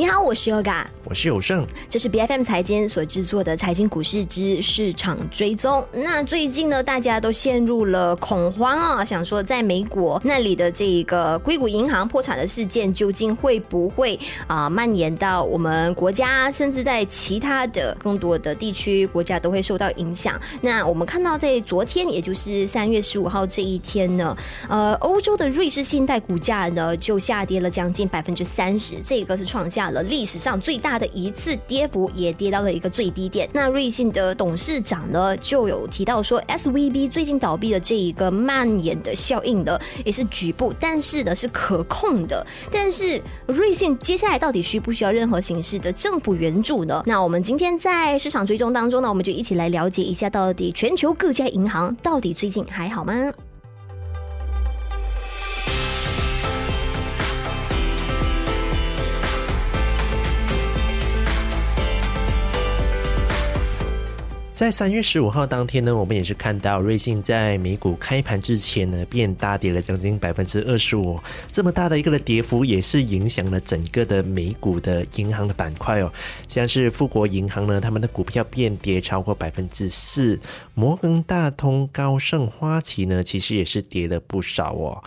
你好，我是 Oga，我是有胜，这是 B F M 财经所制作的财经股市之市场追踪。那最近呢，大家都陷入了恐慌啊，想说在美国那里的这一个硅谷银行破产的事件，究竟会不会啊蔓延到我们国家，甚至在其他的更多的地区国家都会受到影响？那我们看到在昨天，也就是三月十五号这一天呢，呃，欧洲的瑞士信贷股价呢就下跌了将近百分之三十，这个是创下。了历史上最大的一次跌幅，也跌到了一个最低点。那瑞信的董事长呢，就有提到说，S V B 最近倒闭的这一个蔓延的效应呢，也是局部，但是呢是可控的。但是瑞信接下来到底需不需要任何形式的政府援助呢？那我们今天在市场追踪当中呢，我们就一起来了解一下，到底全球各家银行到底最近还好吗？在三月十五号当天呢，我们也是看到瑞信在美股开盘之前呢，便大跌了将近百分之二十五，这么大的一个的跌幅，也是影响了整个的美股的银行的板块哦，像是富国银行呢，他们的股票变跌超过百分之四，摩根大通、高盛、花旗呢，其实也是跌了不少哦。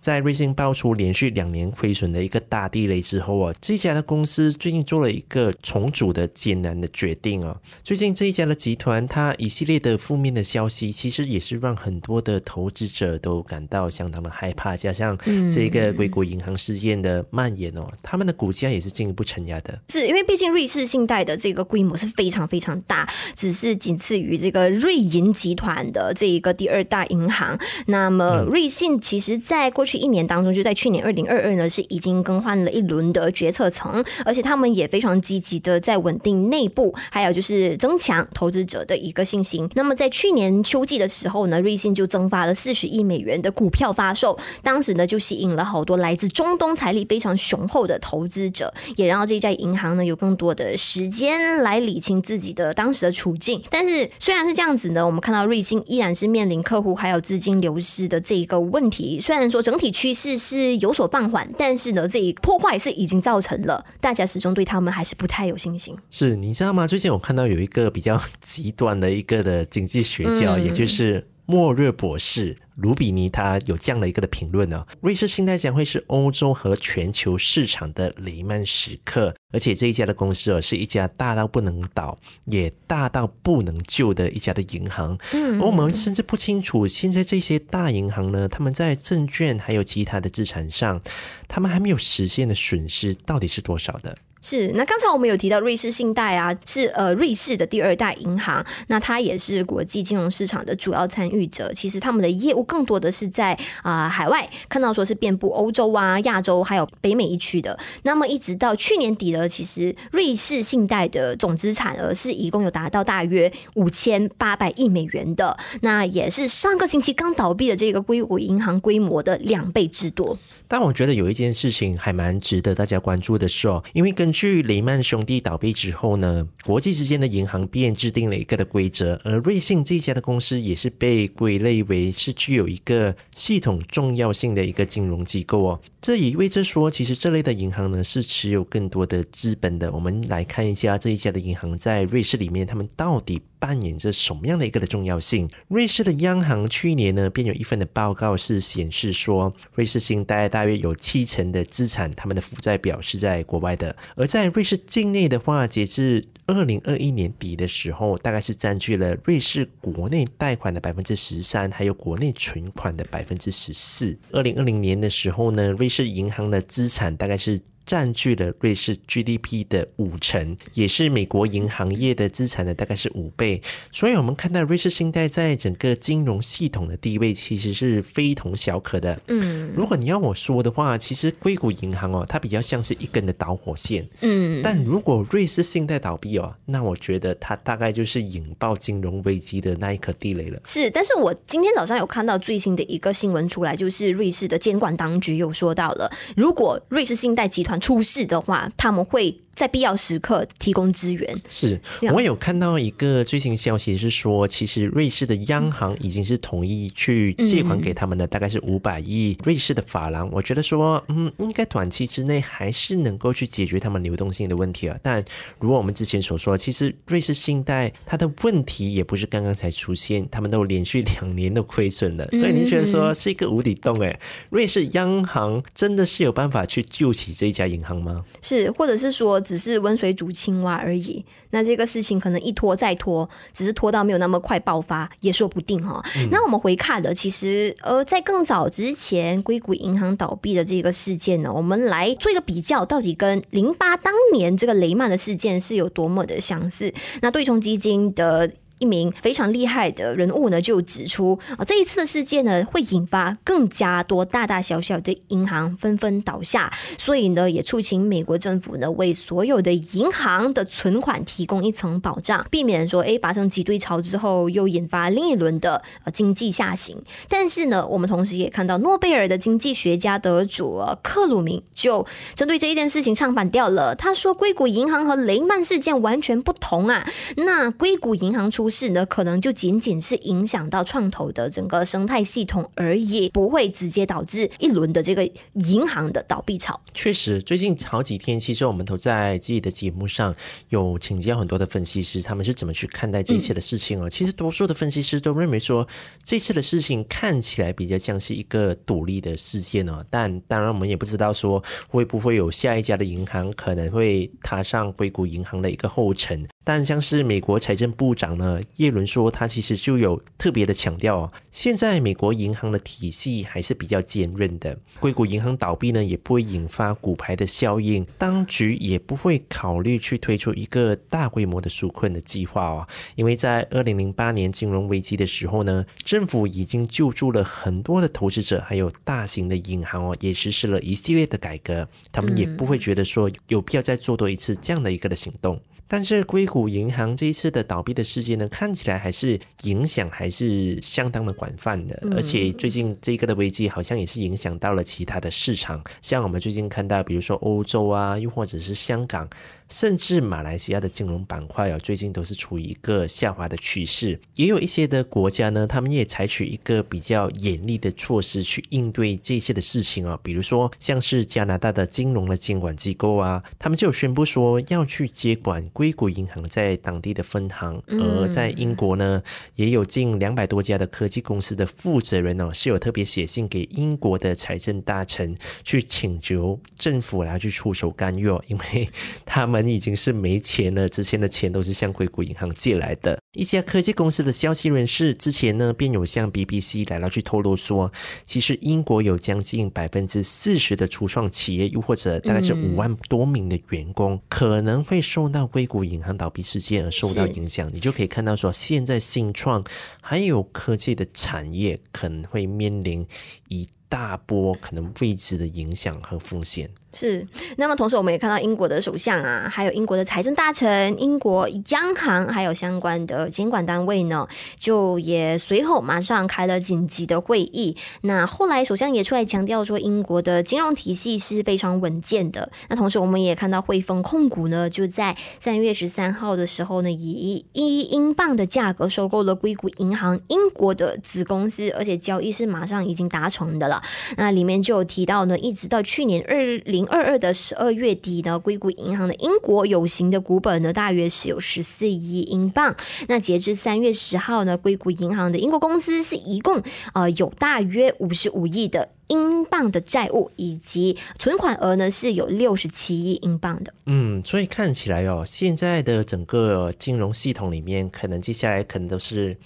在瑞信爆出连续两年亏损的一个大地雷之后啊，这家的公司最近做了一个重组的艰难的决定啊。最近这一家的集团，它一系列的负面的消息，其实也是让很多的投资者都感到相当的害怕。加上这个硅谷银行事件的蔓延哦，他们的股价也是进一步承压的。是因为毕竟瑞士信贷的这个规模是非常非常大，只是仅次于这个瑞银集团的这一个第二大银行。那么瑞信其实在过去去一年当中，就在去年二零二二呢，是已经更换了一轮的决策层，而且他们也非常积极的在稳定内部，还有就是增强投资者的一个信心。那么在去年秋季的时候呢，瑞信就增发了四十亿美元的股票发售，当时呢就吸引了好多来自中东财力非常雄厚的投资者，也让这家银行呢有更多的时间来理清自己的当时的处境。但是虽然是这样子呢，我们看到瑞信依然是面临客户还有资金流失的这一个问题。虽然说整体趋势是有所放缓，但是呢，这一破坏是已经造成了，大家始终对他们还是不太有信心。是你知道吗？最近我看到有一个比较极端的一个的经济学家，也就是莫热博士。卢比尼他有这样的一个的评论呢，瑞士信贷将会是欧洲和全球市场的雷曼时刻，而且这一家的公司哦是一家大到不能倒，也大到不能救的一家的银行。嗯，而我们甚至不清楚现在这些大银行呢，他们在证券还有其他的资产上，他们还没有实现的损失到底是多少的。是，那刚才我们有提到瑞士信贷啊，是呃瑞士的第二大银行，那它也是国际金融市场的主要参与者。其实他们的业务更多的是在啊海外，看到说是遍布欧洲啊、亚洲还有北美一区的。那么一直到去年底呢，其实瑞士信贷的总资产额是一共有达到大约五千八百亿美元的，那也是上个星期刚倒闭的这个硅谷银行规模的两倍之多。但我觉得有一件事情还蛮值得大家关注的是哦，因为根据雷曼兄弟倒闭之后呢，国际之间的银行便制定了一个的规则，而瑞信这家的公司也是被归类为是具有一个系统重要性的一个金融机构哦。这也意味着说，其实这类的银行呢是持有更多的资本的。我们来看一下这一家的银行在瑞士里面，他们到底扮演着什么样的一个的重要性？瑞士的央行去年呢便有一份的报告是显示说，瑞士信贷。大约有七成的资产，他们的负债表是在国外的。而在瑞士境内的话，截至二零二一年底的时候，大概是占据了瑞士国内贷款的百分之十三，还有国内存款的百分之十四。二零二零年的时候呢，瑞士银行的资产大概是。占据了瑞士 GDP 的五成，也是美国银行业的资产的大概是五倍。所以，我们看到瑞士信贷在整个金融系统的地位其实是非同小可的。嗯，如果你要我说的话，其实硅谷银行哦，它比较像是一根的导火线。嗯，但如果瑞士信贷倒闭哦，那我觉得它大概就是引爆金融危机的那一颗地雷了。是，但是我今天早上有看到最新的一个新闻出来，就是瑞士的监管当局又说到了，如果瑞士信贷集团出事的话，他们会。在必要时刻提供支援。是我有看到一个最新消息是说，其实瑞士的央行已经是同意去借款给他们的，大概是五百亿瑞士的法郎。我觉得说，嗯，应该短期之内还是能够去解决他们流动性的问题啊。但如果我们之前所说，其实瑞士信贷它的问题也不是刚刚才出现，他们都连续两年都亏损了，所以您觉得说是一个无底洞？哎，瑞士央行真的是有办法去救起这一家银行吗？是，或者是说？只是温水煮青蛙而已，那这个事情可能一拖再拖，只是拖到没有那么快爆发也说不定哈。那我们回看的，其实呃，在更早之前，硅谷银行倒闭的这个事件呢，我们来做一个比较，到底跟零八当年这个雷曼的事件是有多么的相似？那对冲基金的。一名非常厉害的人物呢，就指出啊，这一次的事件呢，会引发更加多大大小小的银行纷纷倒下，所以呢，也促请美国政府呢，为所有的银行的存款提供一层保障，避免说，哎，发生挤兑潮之后又引发另一轮的呃经济下行。但是呢，我们同时也看到诺贝尔的经济学家得主克鲁明就针对这一件事情唱反调了，他说，硅谷银行和雷曼事件完全不同啊，那硅谷银行出。是呢，可能就仅仅是影响到创投的整个生态系统而已，不会直接导致一轮的这个银行的倒闭潮。确实，最近好几天，其实我们都在自己的节目上有请教很多的分析师，他们是怎么去看待这一切的事情啊？其实，多数的分析师都认为说，这次的事情看起来比较像是一个独立的事件哦。但当然，我们也不知道说会不会有下一家的银行可能会踏上硅谷银行的一个后尘。但像是美国财政部长呢，耶伦说，他其实就有特别的强调哦，现在美国银行的体系还是比较坚韧的，硅谷银行倒闭呢，也不会引发股牌的效应，当局也不会考虑去推出一个大规模的纾困的计划哦，因为在二零零八年金融危机的时候呢，政府已经救助了很多的投资者，还有大型的银行哦，也实施了一系列的改革，他们也不会觉得说有必要再做多一次这样的一个的行动。但是硅谷银行这一次的倒闭的事件呢，看起来还是影响还是相当的广泛的，而且最近这个的危机好像也是影响到了其他的市场，像我们最近看到，比如说欧洲啊，又或者是香港。甚至马来西亚的金融板块啊，最近都是处于一个下滑的趋势。也有一些的国家呢，他们也采取一个比较严厉的措施去应对这些的事情啊。比如说，像是加拿大的金融的监管机构啊，他们就宣布说要去接管硅谷银行在当地的分行。而在英国呢，也有近两百多家的科技公司的负责人哦，是有特别写信给英国的财政大臣，去请求政府来去出手干预哦，因为 他们。已经是没钱了，之前的钱都是向硅谷银行借来的。一家科技公司的消息人士之前呢，便有向 BBC 来了去透露说，其实英国有将近百分之四十的初创企业，又或者大概是五万多名的员工，可能会受到硅谷银行倒闭事件而受到影响。你就可以看到说，现在新创还有科技的产业可能会面临一大波可能未知的影响和风险。是，那么同时我们也看到英国的首相啊，还有英国的财政大臣、英国央行，还有相关的监管单位呢，就也随后马上开了紧急的会议。那后来首相也出来强调说，英国的金融体系是非常稳健的。那同时我们也看到汇丰控股呢，就在三月十三号的时候呢，以一英镑的价格收购了硅谷银行英国的子公司，而且交易是马上已经达成的了。那里面就有提到呢，一直到去年二零。二二的十二月底呢，硅谷银行的英国有形的股本呢，大约是有十四亿英镑。那截至三月十号呢，硅谷银行的英国公司是一共呃有大约五十五亿的英镑的债务，以及存款额呢是有六十七亿英镑的。嗯，所以看起来哦，现在的整个金融系统里面，可能接下来可能都是。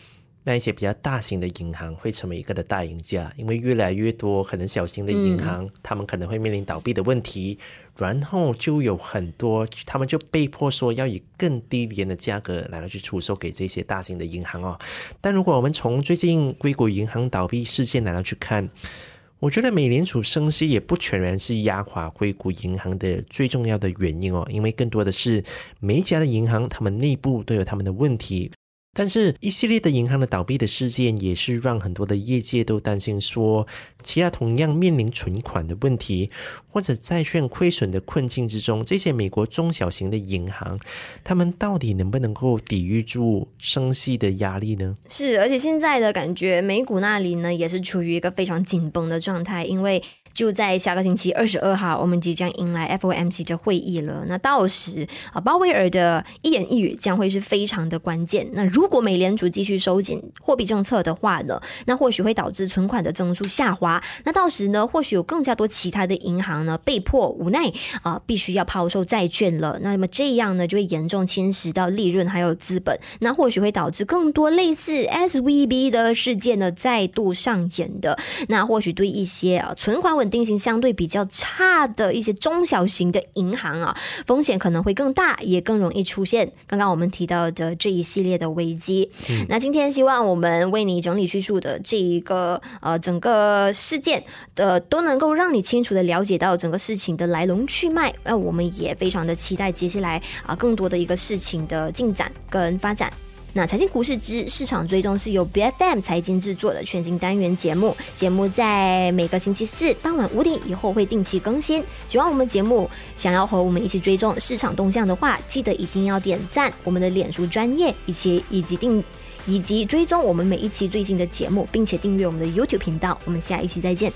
那一些比较大型的银行会成为一个的大赢家，因为越来越多可能小型的银行，他们可能会面临倒闭的问题，然后就有很多他们就被迫说要以更低廉的价格来去出售给这些大型的银行哦。但如果我们从最近硅谷银行倒闭事件来去看，我觉得美联储升息也不全然是压垮硅谷银行的最重要的原因哦，因为更多的是每一家的银行他们内部都有他们的问题。但是，一系列的银行的倒闭的事件，也是让很多的业界都担心说，其他同样面临存款的问题或者债券亏损的困境之中，这些美国中小型的银行，他们到底能不能够抵御住升息的压力呢？是，而且现在的感觉，美股那里呢，也是处于一个非常紧绷的状态，因为。就在下个星期二十二号，我们即将迎来 FOMC 的会议了。那到时啊，鲍威尔的一言一语将会是非常的关键。那如如果美联储继续收紧货币政策的话呢，那或许会导致存款的增速下滑。那到时呢，或许有更加多其他的银行呢被迫无奈啊，必须要抛售债券了。那么这样呢，就会严重侵蚀到利润还有资本。那或许会导致更多类似 SVB 的事件呢再度上演的。那或许对一些啊存款稳定性相对比较差的一些中小型的银行啊，风险可能会更大，也更容易出现刚刚我们提到的这一系列的危机。那今天希望我们为你整理叙述的这一个呃整个事件的，都能够让你清楚的了解到整个事情的来龙去脉。那我们也非常的期待接下来啊更多的一个事情的进展跟发展。那财经股市之市场追踪是由 B F M 财经制作的全新单元节目，节目在每个星期四傍晚五点以后会定期更新。喜欢我们节目，想要和我们一起追踪市场动向的话，记得一定要点赞我们的脸书专业，以及以及订以及追踪我们每一期最新的节目，并且订阅我们的 YouTube 频道。我们下一期再见。